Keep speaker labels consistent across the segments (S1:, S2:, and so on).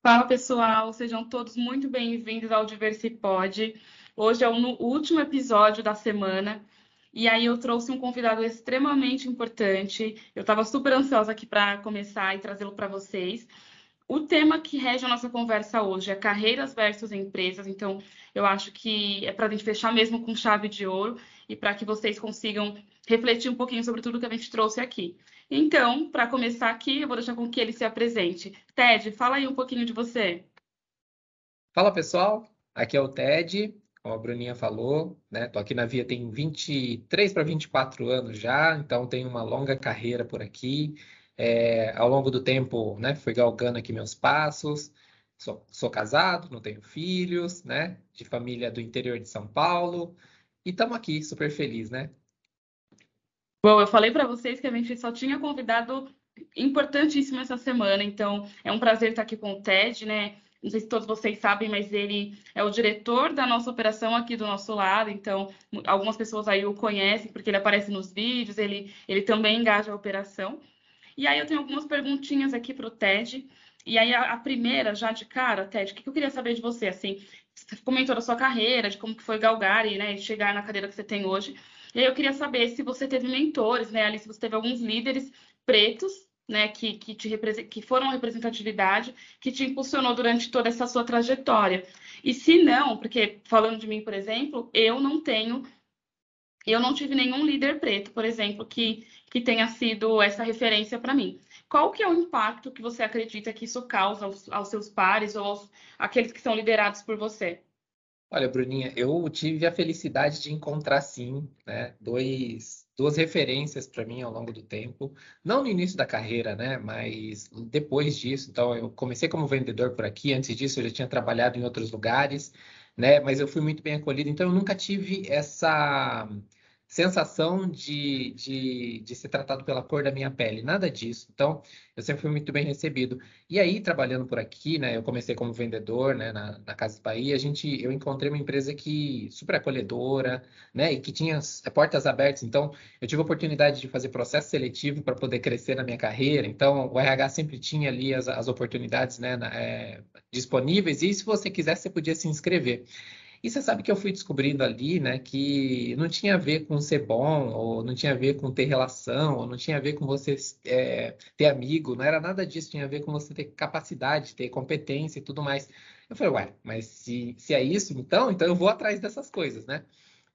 S1: Fala pessoal, sejam todos muito bem-vindos ao Diversipod. Hoje é o último episódio da semana e aí eu trouxe um convidado extremamente importante. Eu estava super ansiosa aqui para começar e trazê-lo para vocês. O tema que rege a nossa conversa hoje é carreiras versus empresas, então eu acho que é para a gente fechar mesmo com chave de ouro e para que vocês consigam refletir um pouquinho sobre tudo que a gente trouxe aqui. Então, para começar aqui, eu vou deixar com que ele se apresente. Ted, fala aí um pouquinho de você.
S2: Fala, pessoal. Aqui é o Ted, como a Bruninha falou, né? Aqui na Via tem 23 para 24 anos já, então tenho uma longa carreira por aqui. É, ao longo do tempo, né, fui galgando aqui meus passos. Sou, sou casado, não tenho filhos, né? De família do interior de São Paulo. E estamos aqui, super feliz, né?
S1: Bom, eu falei para vocês que a gente só tinha convidado importantíssimo essa semana, então é um prazer estar aqui com o Ted, né? Não sei se todos vocês sabem, mas ele é o diretor da nossa operação aqui do nosso lado, então algumas pessoas aí o conhecem porque ele aparece nos vídeos, ele, ele também engaja a operação. E aí eu tenho algumas perguntinhas aqui para o Ted. E aí a, a, primeira, já de cara, Ted, o que, que eu queria saber de você? Assim, você comentou da sua carreira, de como que foi galgar e né, chegar na cadeira que você tem hoje. E aí eu queria saber se você teve mentores, né, ali, se você teve alguns líderes pretos, né, que, que, te que foram representatividade, que te impulsionou durante toda essa sua trajetória. E se não, porque falando de mim, por exemplo, eu não tenho, eu não tive nenhum líder preto, por exemplo, que, que tenha sido essa referência para mim. Qual que é o impacto que você acredita que isso causa aos, aos seus pares ou aos, aqueles que são liderados por você?
S2: Olha, Bruninha, eu tive a felicidade de encontrar, sim, né, dois, duas referências para mim ao longo do tempo. Não no início da carreira, né, mas depois disso. Então, eu comecei como vendedor por aqui. Antes disso, eu já tinha trabalhado em outros lugares, né, mas eu fui muito bem acolhido. Então, eu nunca tive essa sensação de, de, de ser tratado pela cor da minha pele, nada disso. Então, eu sempre fui muito bem recebido. E aí, trabalhando por aqui, né, eu comecei como vendedor, né, na, na Casa Bahia, a gente, eu encontrei uma empresa que super acolhedora, né, e que tinha portas abertas. Então, eu tive a oportunidade de fazer processo seletivo para poder crescer na minha carreira. Então, o RH sempre tinha ali as, as oportunidades, né, na, é, disponíveis. E se você quisesse, você podia se inscrever. E você sabe que eu fui descobrindo ali, né, que não tinha a ver com ser bom, ou não tinha a ver com ter relação, ou não tinha a ver com você é, ter amigo, não era nada disso, tinha a ver com você ter capacidade, ter competência e tudo mais. Eu falei, ué, mas se, se é isso, então, então eu vou atrás dessas coisas, né?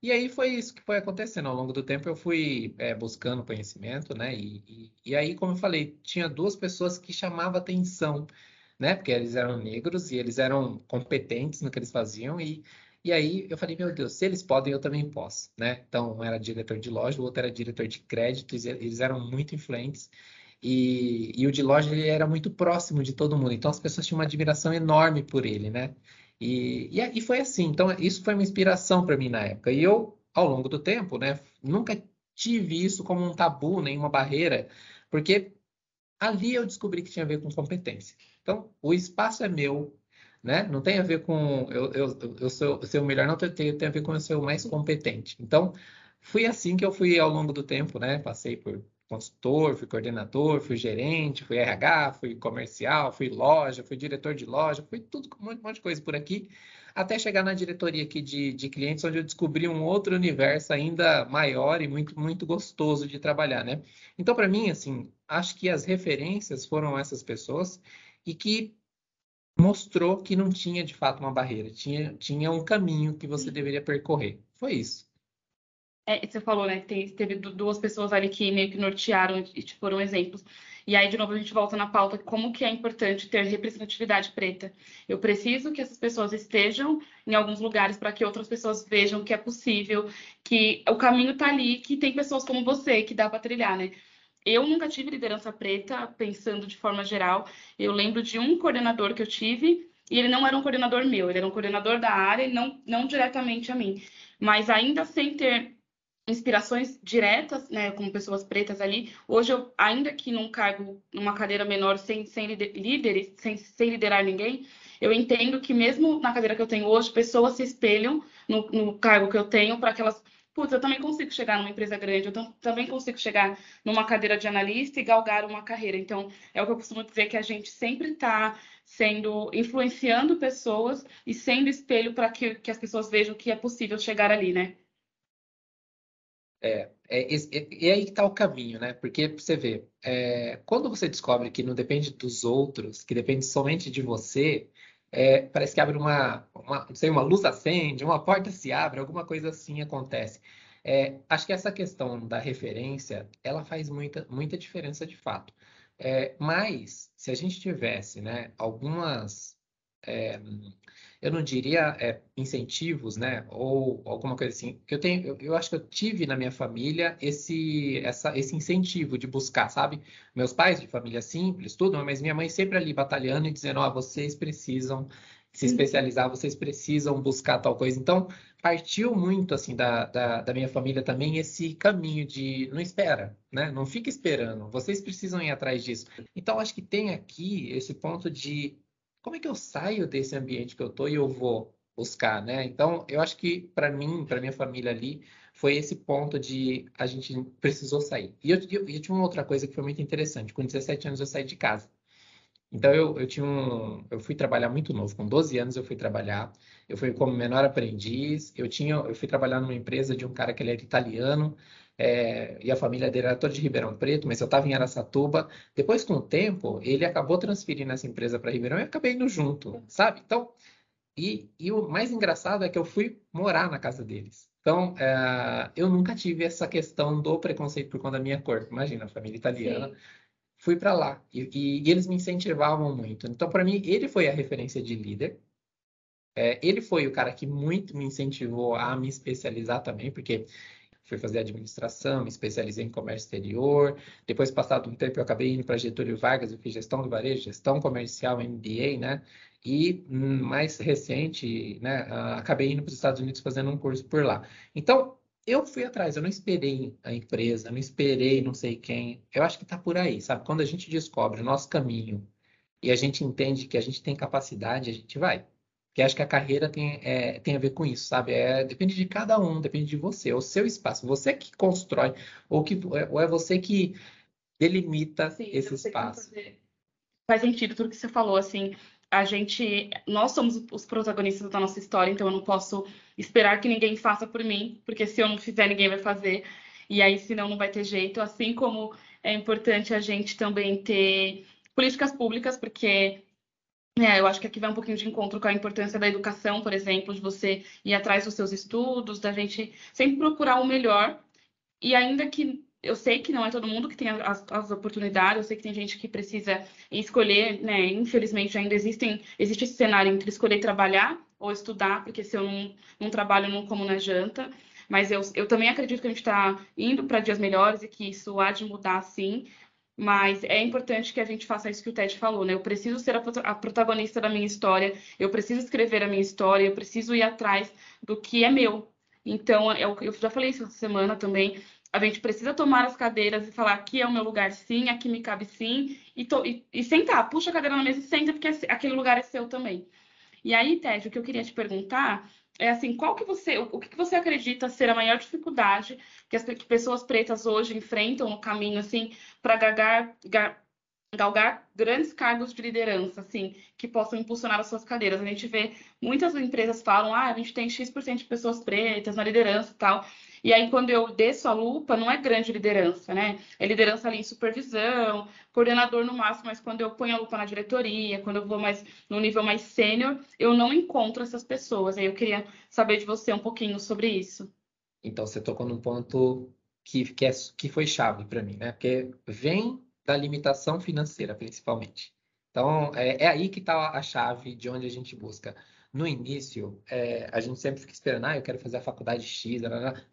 S2: E aí foi isso que foi acontecendo. Ao longo do tempo eu fui é, buscando conhecimento, né? E, e, e, aí, como eu falei, tinha duas pessoas que chamavam atenção, né? Porque eles eram negros e eles eram competentes no que eles faziam e e aí eu falei, meu Deus, se eles podem, eu também posso, né? Então, um era diretor de loja, o outro era diretor de crédito, eles eram muito influentes. E, e o de loja ele era muito próximo de todo mundo, então as pessoas tinham uma admiração enorme por ele, né? E, e, e foi assim, então isso foi uma inspiração para mim na época. E eu, ao longo do tempo, né, nunca tive isso como um tabu, nenhuma barreira, porque ali eu descobri que tinha a ver com competência. Então, o espaço é meu, né? Não tem a ver com eu, eu, eu ser o melhor, não tem, tem a ver com eu ser o mais competente. Então, fui assim que eu fui ao longo do tempo, né? Passei por consultor, fui coordenador, fui gerente, fui RH, fui comercial, fui loja, fui diretor de loja, fui tudo, um monte, de coisa por aqui, até chegar na diretoria aqui de, de clientes, onde eu descobri um outro universo ainda maior e muito, muito gostoso de trabalhar, né? Então, para mim, assim, acho que as referências foram essas pessoas e que mostrou que não tinha de fato uma barreira, tinha, tinha um caminho que você deveria percorrer. Foi isso.
S1: É, você falou, né, tem, teve duas pessoas ali que meio que nortearam e te foram exemplos. E aí, de novo, a gente volta na pauta como que é importante ter representatividade preta. Eu preciso que essas pessoas estejam em alguns lugares para que outras pessoas vejam que é possível, que o caminho está ali, que tem pessoas como você que dá para trilhar, né? Eu nunca tive liderança preta, pensando de forma geral. Eu lembro de um coordenador que eu tive, e ele não era um coordenador meu, ele era um coordenador da área, não, não diretamente a mim. Mas ainda sem ter inspirações diretas, né, como pessoas pretas ali, hoje eu, ainda que num cargo, numa cadeira menor, sem, sem líderes, sem, sem liderar ninguém, eu entendo que mesmo na cadeira que eu tenho hoje, pessoas se espelham no, no cargo que eu tenho para que elas putz, eu também consigo chegar numa empresa grande, eu também consigo chegar numa cadeira de analista e galgar uma carreira. Então, é o que eu costumo dizer que a gente sempre está sendo influenciando pessoas e sendo espelho para que, que as pessoas vejam que é possível chegar ali, né?
S2: É, é, é, e aí que está o caminho, né? Porque você vê, é, quando você descobre que não depende dos outros, que depende somente de você, é, parece que abre uma, uma, não sei, uma luz acende, uma porta se abre, alguma coisa assim acontece. É, acho que essa questão da referência, ela faz muita, muita diferença de fato. É, mas, se a gente tivesse né, algumas é, eu não diria é, incentivos, né, ou alguma coisa assim, que eu tenho, eu, eu, acho que eu tive na minha família esse, essa, esse incentivo de buscar, sabe? Meus pais de família simples, tudo, mas minha mãe sempre ali batalhando e dizendo, ó, oh, vocês precisam se uhum. especializar, vocês precisam buscar tal coisa. Então, partiu muito, assim, da, da, da minha família também esse caminho de não espera, né? Não fica esperando, vocês precisam ir atrás disso. Então, acho que tem aqui esse ponto de como é que eu saio desse ambiente que eu estou e eu vou buscar, né? Então, eu acho que para mim, para minha família ali, foi esse ponto de a gente precisou sair. E eu, eu, eu, tinha uma outra coisa que foi muito interessante. Com 17 anos eu saí de casa. Então eu, eu tinha um, eu fui trabalhar muito novo, com 12 anos eu fui trabalhar. Eu fui como menor aprendiz. Eu tinha, eu fui trabalhar numa empresa de um cara que ele era italiano é, e a família dele era toda de Ribeirão Preto, mas eu estava em Aracatuba. Depois, com o tempo, ele acabou transferindo essa empresa para Ribeirão e acabei indo junto, sabe? Então, e, e, o mais engraçado é que eu fui morar na casa deles. Então, é, eu nunca tive essa questão do preconceito por conta da minha cor. Imagina, a família italiana. Sim. Fui para lá e, e, e, eles me incentivavam muito. Então, para mim, ele foi a referência de líder. É, ele foi o cara que muito me incentivou a me especializar também, porque fui fazer administração, me especializei em comércio exterior. Depois, passado um tempo, eu acabei indo para Getúlio Vargas, eu fiz gestão do varejo, gestão comercial, MBA, né? E hum, mais recente, né, acabei indo para os Estados Unidos fazendo um curso por lá. Então, eu fui atrás, eu não esperei a empresa, não esperei não sei quem. Eu acho que está por aí, sabe? Quando a gente descobre o nosso caminho e a gente entende que a gente tem capacidade, a gente vai. Porque acho que a carreira tem, é, tem a ver com isso, sabe? É, depende de cada um, depende de você, é o seu espaço. Você que constrói, ou, que, ou é você que delimita Sim, esse espaço.
S1: Faz sentido tudo que você falou, assim. A gente, nós somos os protagonistas da nossa história, então eu não posso esperar que ninguém faça por mim, porque se eu não fizer, ninguém vai fazer. E aí, senão, não vai ter jeito. Assim como é importante a gente também ter políticas públicas, porque é, eu acho que aqui vai um pouquinho de encontro com a importância da educação, por exemplo, de você ir atrás dos seus estudos, da gente sempre procurar o melhor. E ainda que eu sei que não é todo mundo que tem as, as oportunidades, eu sei que tem gente que precisa escolher, né? Infelizmente ainda existem, existe esse cenário entre escolher trabalhar ou estudar, porque se eu não, não trabalho, não como na janta. Mas eu, eu também acredito que a gente está indo para dias melhores e que isso há de mudar sim. Mas é importante que a gente faça isso que o Ted falou, né? Eu preciso ser a, protagonista da minha história, eu preciso escrever a minha história, eu preciso ir atrás do que é meu. Então, eu, eu já falei isso essa semana também. A gente precisa tomar as cadeiras e falar aqui é o meu lugar sim, aqui me cabe sim, e, e, e sentar, puxa a cadeira na mesa e senta, porque aquele lugar é seu também. E aí, Ted, o que eu queria te perguntar é assim, qual que você, o que você acredita ser a maior dificuldade que as que pessoas pretas hoje enfrentam no caminho, assim, para galgar, grandes cargos de liderança, assim, que possam impulsionar as suas cadeiras. A gente vê muitas empresas falam, ah, a gente tem X% de pessoas pretas na liderança e tal. E aí, quando eu desço a lupa, não é grande liderança, né? É liderança ali em supervisão, coordenador no máximo, mas quando eu ponho a lupa na diretoria, quando eu vou mais no nível mais sênior, eu não encontro essas pessoas. Aí eu queria saber de você um pouquinho sobre isso.
S2: Então, você tocou num ponto que, que, é, que foi chave para mim, né? Porque vem da limitação financeira, principalmente. Então, é, é aí que está a chave de onde a gente busca no início, é, a gente sempre fica esperando, ah, eu quero fazer a faculdade X,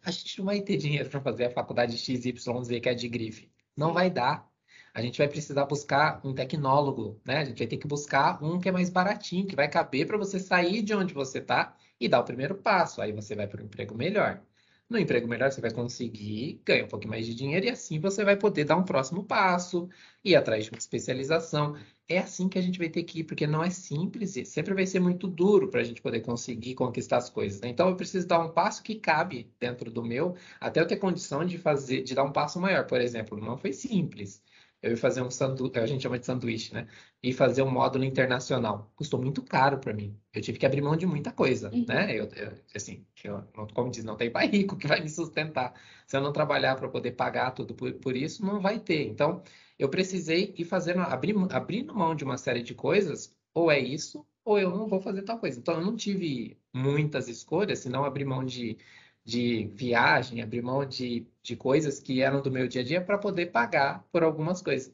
S2: a gente não vai ter dinheiro para fazer a faculdade XYZ, que é de grife. Não vai dar. A gente vai precisar buscar um tecnólogo, né? A gente vai ter que buscar um que é mais baratinho, que vai caber para você sair de onde você está e dar o primeiro passo. Aí você vai para um emprego melhor. No emprego melhor, você vai conseguir ganhar um pouquinho mais de dinheiro e assim você vai poder dar um próximo passo, ir atrás de uma especialização. É assim que a gente vai ter que ir, porque não é simples e sempre vai ser muito duro para a gente poder conseguir conquistar as coisas. Né? Então, eu preciso dar um passo que cabe dentro do meu, até eu ter condição de fazer, de dar um passo maior. Por exemplo, não foi simples eu ia fazer um sanduíche, a gente chama de sanduíche, né? E fazer um módulo internacional. Custou muito caro para mim. Eu tive que abrir mão de muita coisa, uhum. né? Eu, eu, assim, eu, como diz, não tem pai rico que vai me sustentar. Se eu não trabalhar para poder pagar tudo por, por, isso, não vai ter. Então, eu precisei ir fazendo, abrir, abrindo mão de uma série de coisas, ou é isso, ou eu não vou fazer tal coisa. Então, eu não tive muitas escolhas, senão abrir mão de de viagem, abrir mão de, de coisas que eram do meu dia a dia para poder pagar por algumas coisas.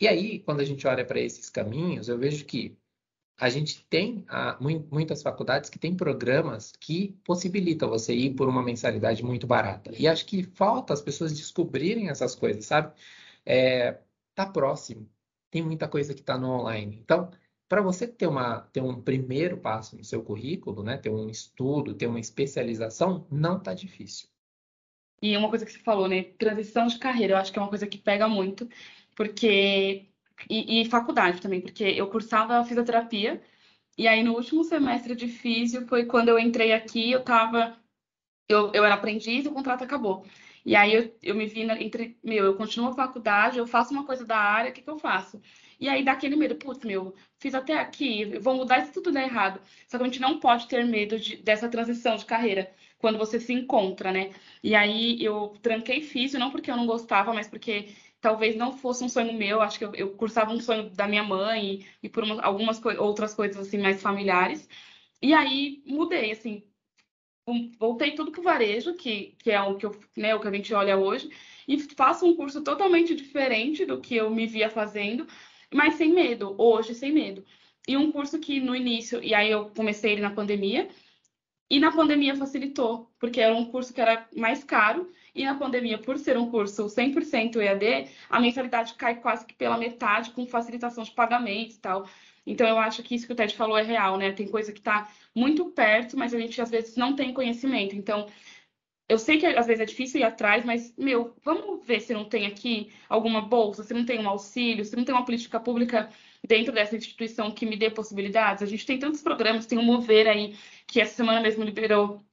S2: E aí, quando a gente olha para esses caminhos, eu vejo que a gente tem ah, muitas faculdades que têm programas que possibilitam você ir por uma mensalidade muito barata. E acho que falta as pessoas descobrirem essas coisas, sabe? É, tá próximo. Tem muita coisa que está no online. Então, para você ter, uma, ter um primeiro passo no seu currículo, né, ter um estudo, ter uma especialização, não está difícil.
S1: E uma coisa que você falou, né, transição de carreira, eu acho que é uma coisa que pega muito, porque e, e faculdade também, porque eu cursava fisioterapia e aí no último semestre de físio foi quando eu entrei aqui, eu tava eu, eu era aprendiz e o contrato acabou. E aí eu, eu me vi entre, meu, eu continuo a faculdade, eu faço uma coisa da área, o que, que eu faço? E aí dá aquele medo, putz, meu, fiz até aqui, vou mudar isso tudo der errado. Só que a gente não pode ter medo de, dessa transição de carreira quando você se encontra, né? E aí eu tranquei físio, não porque eu não gostava, mas porque talvez não fosse um sonho meu, acho que eu, eu cursava um sonho da minha mãe e, e por uma, algumas co outras coisas assim mais familiares. E aí mudei, assim, voltei tudo para o varejo, que, que é o que, eu, né, o que a gente olha hoje, e faço um curso totalmente diferente do que eu me via fazendo, mas sem medo, hoje sem medo. E um curso que no início, e aí eu comecei ele na pandemia, e na pandemia facilitou, porque era um curso que era mais caro, e na pandemia, por ser um curso 100% EAD, a mensalidade cai quase que pela metade, com facilitação de pagamento e tal. Então, eu acho que isso que o Ted falou é real, né? Tem coisa que está muito perto, mas a gente às vezes não tem conhecimento. Então, eu sei que às vezes é difícil ir atrás, mas, meu, vamos ver se não tem aqui alguma bolsa, se não tem um auxílio, se não tem uma política pública dentro dessa instituição que me dê possibilidades. A gente tem tantos programas, tem o Mover aí, que essa semana mesmo liberou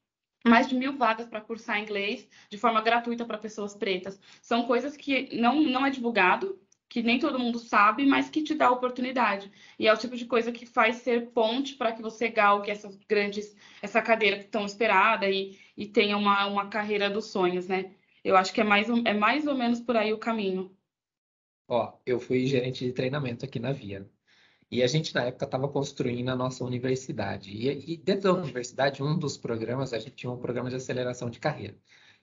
S1: mais de mil vagas para cursar inglês de forma gratuita para pessoas pretas. São coisas que não, não é divulgado, que nem todo mundo sabe, mas que te dá oportunidade. E é o tipo de coisa que faz ser ponte para que você galgue essas grandes, essa cadeira tão esperada e, e tenha uma, uma carreira dos sonhos, né? Eu acho que é mais, é mais ou menos por aí o caminho.
S2: Ó, eu fui gerente de treinamento aqui na Via. E a gente, na época, estava construindo a nossa universidade. E, e, dentro da universidade, um dos programas, a gente tinha um programa de aceleração de carreira.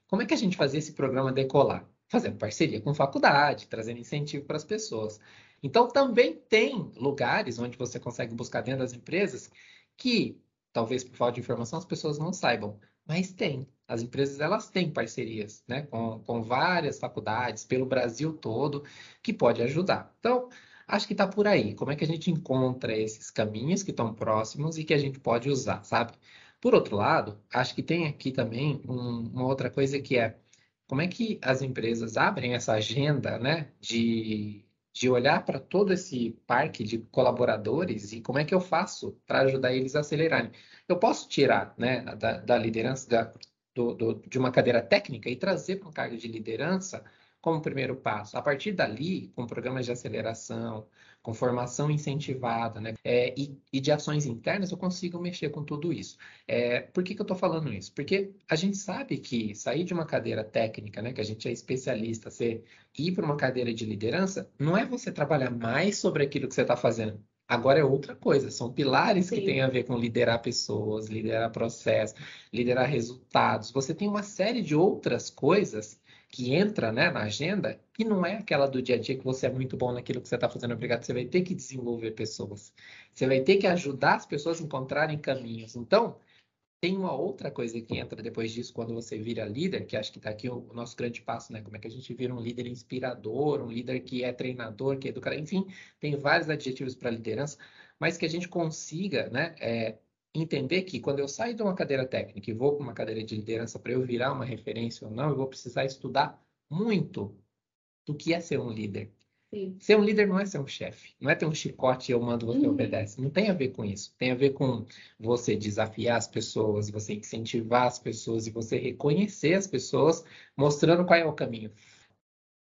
S2: Como é que a gente fazia esse programa decolar? Fazendo parceria com faculdade, trazendo incentivo para as pessoas. Então, também tem lugares onde você consegue buscar dentro das empresas que, talvez por falta de informação, as pessoas não saibam, mas tem. As empresas elas têm parcerias né, com, com várias faculdades pelo Brasil todo que pode ajudar. Então, acho que está por aí. Como é que a gente encontra esses caminhos que estão próximos e que a gente pode usar, sabe? Por outro lado, acho que tem aqui também um, uma outra coisa que é como é que as empresas abrem essa agenda né, de, de olhar para todo esse parque de colaboradores e como é que eu faço para ajudar eles a acelerarem? Eu posso tirar né, da, da liderança da, do, do, de uma cadeira técnica e trazer para um cargo de liderança como primeiro passo. A partir dali, com programas de aceleração, com formação incentivada, né? É, e, e, de ações internas, eu consigo mexer com tudo isso. É, por que, que eu estou falando isso? Porque a gente sabe que sair de uma cadeira técnica, né, que a gente é especialista, ser, ir para uma cadeira de liderança, não é você trabalhar mais sobre aquilo que você está fazendo. Agora é outra coisa, são pilares Sim. que têm a ver com liderar pessoas, liderar processos, liderar resultados. Você tem uma série de outras coisas que entra né, na agenda, que não é aquela do dia a dia que você é muito bom naquilo que você está fazendo, obrigado. Você vai ter que desenvolver pessoas. Você vai ter que ajudar as pessoas a encontrarem caminhos. Então, tem uma outra coisa que entra depois disso, quando você vira líder, que acho que está aqui o, nosso grande passo, né? Como é que a gente vira um líder inspirador, um líder que é treinador, que é educador, enfim, tem vários adjetivos para liderança, mas que a gente consiga, né? É, entender que quando eu saio de uma cadeira técnica e vou para uma cadeira de liderança para eu virar uma referência ou não, eu vou precisar estudar muito do que é ser um líder. Sim. Ser um líder não é ser um chefe, não é ter um chicote e eu mando, você uhum. obedece. Não tem a ver com isso. Tem a ver com você desafiar as pessoas, você incentivar as pessoas e você reconhecer as pessoas, mostrando qual é o caminho.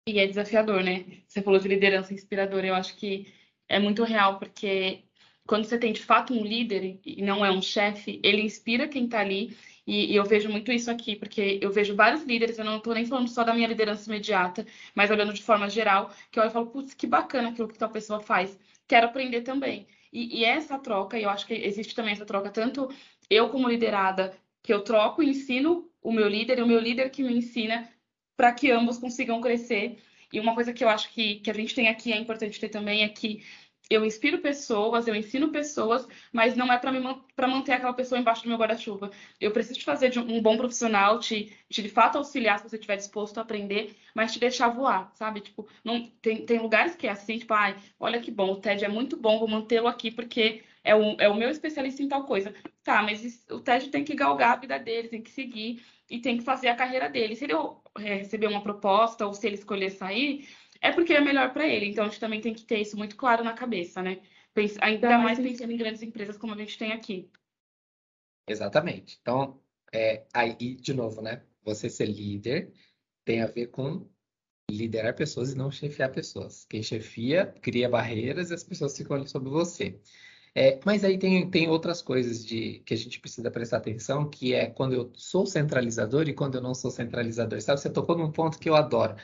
S1: E é desafiador, né? Você falou de liderança inspiradora, eu acho que é muito real, porque quando você tem de fato um líder e não é um chefe, ele inspira quem está ali. E, e, eu vejo muito isso aqui, porque eu vejo vários líderes, eu não estou nem falando só da minha liderança imediata, mas olhando de forma geral, que eu falo, putz, que bacana aquilo que tal pessoa faz, quero aprender também. E, e essa troca, eu acho que existe também essa troca, tanto eu como liderada, que eu troco e ensino o meu líder, e o meu líder que me ensina para que ambos consigam crescer. E uma coisa que eu acho que, que a gente tem aqui é importante ter também é que eu inspiro pessoas, eu ensino pessoas, mas não é para manter aquela pessoa embaixo do meu guarda-chuva. Eu preciso te fazer de um bom profissional, te, te de fato auxiliar se você estiver disposto a aprender, mas te deixar voar, sabe? Tipo, não, tem, tem lugares que é assim, tipo, ai, olha que bom, o TED é muito bom, vou mantê-lo aqui porque é o, é o meu especialista em tal coisa. Tá, mas isso, o TED tem que galgar a vida dele, tem que seguir e tem que fazer a carreira dele. Se ele é, receber uma proposta ou se ele escolher sair, é porque é melhor para ele. Então, a gente também tem que ter isso muito claro na cabeça, né? ainda mais pensando em grandes empresas como a gente tem aqui.
S2: Exatamente. Então, é, aí, de novo, né? Você ser líder tem a ver com liderar pessoas e não chefiar pessoas. Quem chefia cria barreiras e as pessoas ficam ali sobre você. É, mas aí tem, tem outras coisas de, que a gente precisa prestar atenção, que é quando eu sou centralizador e quando eu não sou centralizador. Sabe, você tocou num ponto que eu adoro.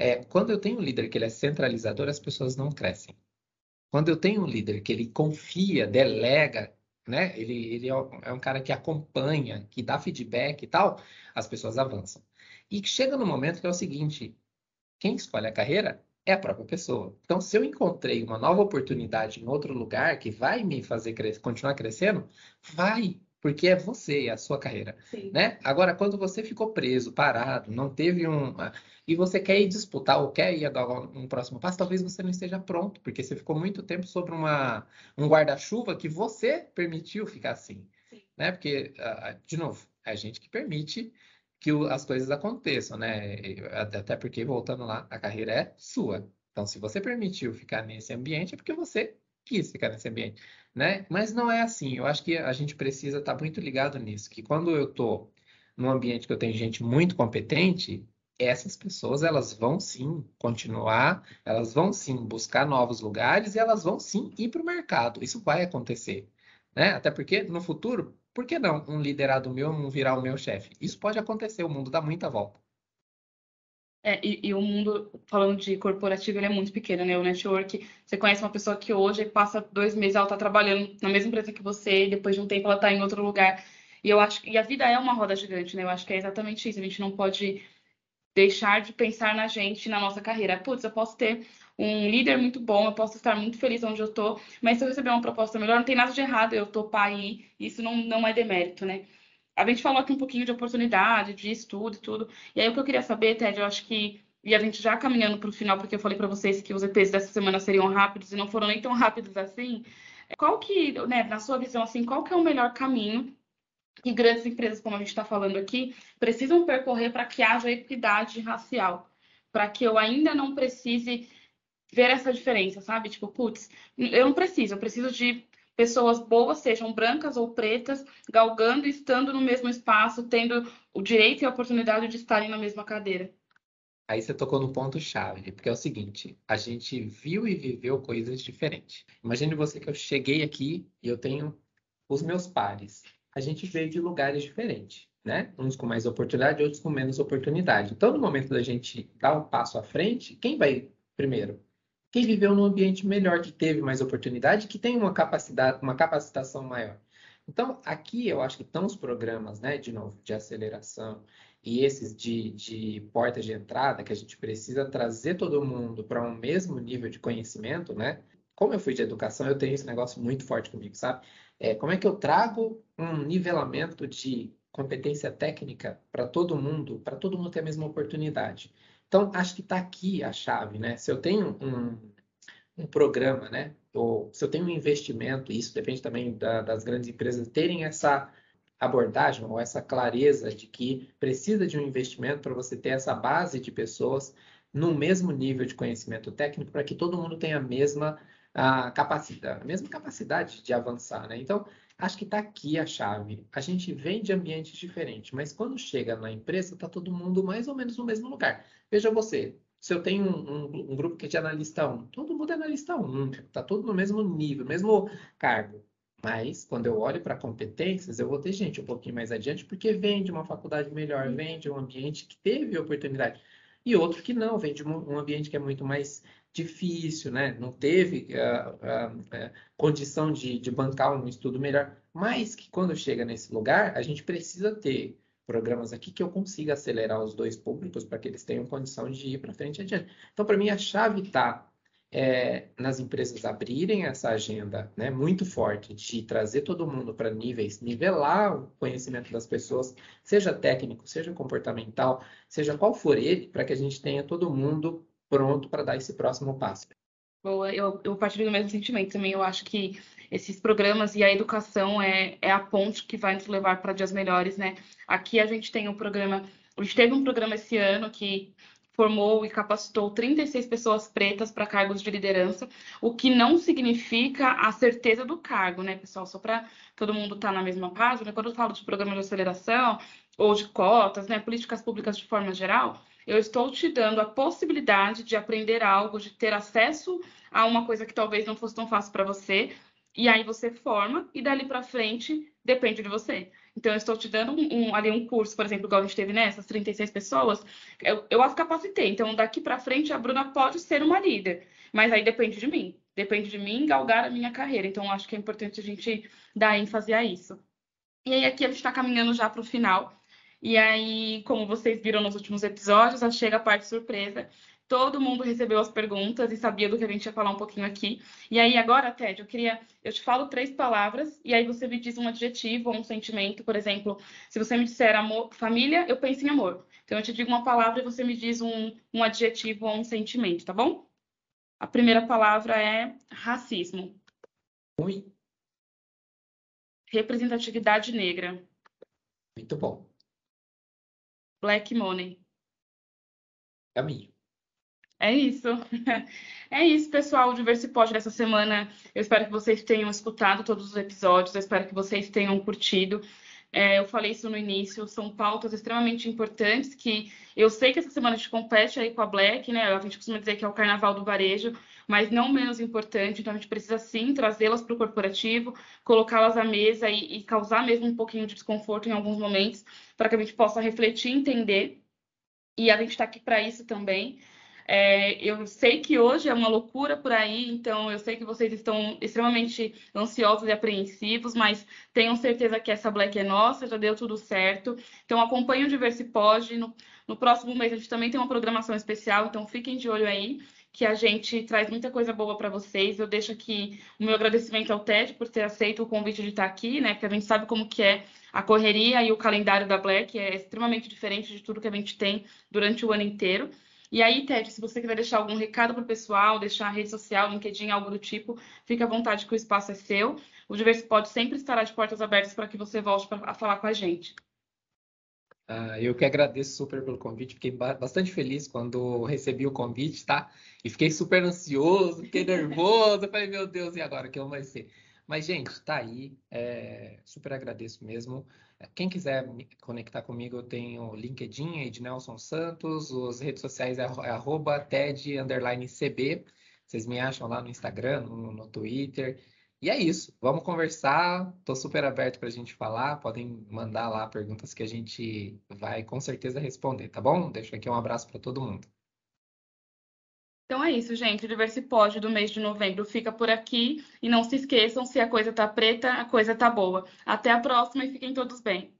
S2: É, quando eu tenho um líder que ele é centralizador, as pessoas não crescem. Quando eu tenho um líder que ele confia, delega, né? Ele, ele é, é um cara que acompanha, que dá feedback e tal, as pessoas avançam. E chega no momento que é o seguinte: quem escolhe a carreira é a própria pessoa. Então, se eu encontrei uma nova oportunidade em outro lugar que vai me fazer cres continuar crescendo, vai, porque é você, é a sua carreira, Sim. né? Agora, quando você ficou preso, parado, não teve um e você quer ir disputar ou quer ir dar um próximo passo, talvez você não esteja pronto, porque você ficou muito tempo sobre uma um guarda-chuva que você permitiu ficar assim, Sim. né? Porque de novo, é a gente que permite que as coisas aconteçam, né? Até porque voltando lá, a carreira é sua. Então, se você permitiu ficar nesse ambiente, é porque você quis ficar nesse ambiente né? Mas não é assim. Eu acho que a gente precisa estar muito ligado nisso, que quando eu estou num ambiente que eu tenho gente muito competente, essas pessoas elas vão sim continuar, elas vão sim buscar novos lugares e elas vão sim ir para o mercado. Isso vai acontecer, né? Até porque no futuro, por que não um liderado meu não virar o meu chefe? Isso pode acontecer, o mundo dá muita volta.
S1: É, e, e, o mundo, falando de corporativo, ele é muito pequeno, né? O network, você conhece uma pessoa que hoje passa dois meses, ela está trabalhando na mesma empresa que você, e depois de um tempo ela está em outro lugar. E eu acho e a vida é uma roda gigante, né? Eu acho que é exatamente isso. A gente não pode deixar de pensar na gente, na nossa carreira. Putz, eu posso ter um líder muito bom, eu posso estar muito feliz onde eu estou, mas se eu receber uma proposta melhor, não tem nada de errado eu topar aí, isso não, não é demérito, né? A gente falou aqui um pouquinho de oportunidade, de estudo e tudo. E aí o que eu queria saber, Ted, eu acho que e a gente já caminhando para o final, porque eu falei para vocês que os EPs dessa semana seriam rápidos e não foram nem tão rápidos assim. Qual que, né, na sua visão, assim, qual que é o melhor caminho que grandes empresas, como a gente está falando aqui, precisam percorrer para que haja equidade racial? Para que eu ainda não precise ver essa diferença, sabe? Tipo, putz, eu não preciso, eu preciso de pessoas boas, sejam brancas ou pretas, galgando estando no mesmo espaço, tendo o direito e a oportunidade de estarem na mesma cadeira.
S2: Aí você tocou no ponto chave, porque é o seguinte, a gente viu e viveu coisas diferentes. Imagine você que eu cheguei aqui e eu tenho os meus pares. A gente veio de lugares diferentes, né? Uns com mais oportunidade, outros com menos oportunidade. Então, no momento da gente dar um passo à frente, quem vai primeiro? Quem viveu num ambiente melhor, que teve mais oportunidade, que tem uma capacidade, uma capacitação maior. Então, aqui eu acho que estão os programas, né, de novo, de aceleração e esses de, de porta de entrada, que a gente precisa trazer todo mundo para um mesmo nível de conhecimento, né? Como eu fui de educação, eu tenho esse negócio muito forte comigo, sabe? É, como é que eu trago um nivelamento de competência técnica para todo mundo, para todo mundo ter a mesma oportunidade? Então, acho que está aqui a chave, né? Se eu tenho um, um programa, né? Ou se eu tenho um investimento, isso depende também da, das grandes empresas terem essa abordagem ou essa clareza de que precisa de um investimento para você ter essa base de pessoas no mesmo nível de conhecimento técnico para que todo mundo tenha a mesma a capacidade, a mesma capacidade de avançar, né? Então, acho que está aqui a chave. A gente vem de ambientes diferentes, mas quando chega na empresa, está todo mundo mais ou menos no mesmo lugar. Veja você, se eu tenho um, um, um grupo que é de analista 1, todo mundo é analista 1, está todo no mesmo nível, mesmo cargo. Mas, quando eu olho para competências, eu vou ter gente um pouquinho mais adiante, porque vem de uma faculdade melhor, vem de um ambiente que teve oportunidade. E outro que não, vem de um ambiente que é muito mais difícil, né? Não teve uh, uh, uh, condição de, de bancar um estudo melhor. Mas que quando chega nesse lugar, a gente precisa ter programas aqui que eu consiga acelerar os dois públicos para que eles tenham condição de ir para frente adiante. Então, para mim, a chave está é, nas empresas abrirem essa agenda né, muito forte de trazer todo mundo para níveis, nivelar o conhecimento das pessoas, seja técnico, seja comportamental, seja qual for ele, para que a gente tenha todo mundo pronto para dar esse próximo passo.
S1: Boa, eu, eu partilho do mesmo sentimento também. Eu acho que esses programas e a educação é, é a ponte que vai nos levar para dias melhores, né? Aqui a gente tem um programa, a gente teve um programa esse ano que formou e capacitou 36 pessoas pretas para cargos de liderança, o que não significa a certeza do cargo, né, pessoal? Só para todo mundo estar tá na mesma página, quando eu falo de programa de aceleração ou de cotas, né, políticas públicas de forma geral, eu estou te dando a possibilidade de aprender algo, de ter acesso a uma coisa que talvez não fosse tão fácil para você, e aí você forma e dali para frente depende de você. Então, eu estou te dando um, um, ali um curso, por exemplo, igual a gente teve nessas 36 pessoas, eu, eu as capacitei. Então, daqui para frente, a Bruna pode ser uma líder, mas aí depende de mim. Depende de mim galgar a minha carreira. Então, acho que é importante a gente dar ênfase a isso. E aí, aqui a gente está caminhando já para o final. E aí, como vocês viram nos últimos episódios, já chega a parte surpresa. Todo mundo recebeu as perguntas e sabia do que a gente ia falar um pouquinho aqui. E aí, agora, Ted, eu queria. Eu te falo três palavras e aí você me diz um adjetivo ou um sentimento. Por exemplo, se você me disser amor, família, eu penso em amor. Então, eu te digo uma palavra e você me diz um, um adjetivo ou um sentimento, tá bom? A primeira palavra é racismo.
S2: Oi.
S1: Representatividade negra.
S2: Muito bom.
S1: Black Money.
S2: Caminho.
S1: É isso. É isso, pessoal. O Diversipod dessa semana. Eu espero que vocês tenham escutado todos os episódios. Eu espero que vocês tenham curtido. É, eu falei isso no início. São pautas extremamente importantes que eu sei que essa semana a gente compete aí com a Black, né? A gente costuma dizer que é o carnaval do varejo, mas não menos importante. Então a gente precisa sim trazê-las para o corporativo, colocá-las à mesa e, e causar mesmo um pouquinho de desconforto em alguns momentos, para que a gente possa refletir, entender. E a gente está aqui para isso também. É, eu sei que hoje é uma loucura por aí, então eu sei que vocês estão extremamente ansiosos e apreensivos, mas tenham certeza que essa Black é nossa, já deu tudo certo. Então acompanhe o Diversipod. No, no próximo mês a gente também tem uma programação especial, então fiquem de olho aí que a gente traz muita coisa boa para vocês. Eu deixo aqui o meu agradecimento ao TED por ter aceito o convite de estar aqui, né? Porque a gente sabe como que é a correria e o calendário da Black é extremamente diferente de tudo que a gente tem durante o ano inteiro. E aí, Ted, se você quiser deixar algum recado para o pessoal, deixar a rede social, LinkedIn, algo do tipo, fique à vontade que o espaço é seu. O Diversipod sempre estará de portas abertas para que você volte pra, a falar com a gente.
S2: Uh, eu que agradeço super pelo convite, fiquei bastante feliz quando recebi o convite, tá? E fiquei super ansioso, fiquei nervoso, falei, meu Deus, e agora, que vai ser? Mas, gente, tá aí, é, super agradeço mesmo. Quem quiser me conectar comigo, eu tenho LinkedIn, Ednelson Santos, as redes sociais é, é arroba TED_CB. Vocês me acham lá no Instagram, no, no Twitter. E é isso, vamos conversar. Estou super aberto para a gente falar. Podem mandar lá perguntas que a gente vai com certeza responder, tá bom? Deixo aqui um abraço para todo mundo.
S1: Então é isso, gente. O Diversipod do mês de novembro fica por aqui. E não se esqueçam, se a coisa tá preta, a coisa tá boa. Até a próxima e fiquem todos bem.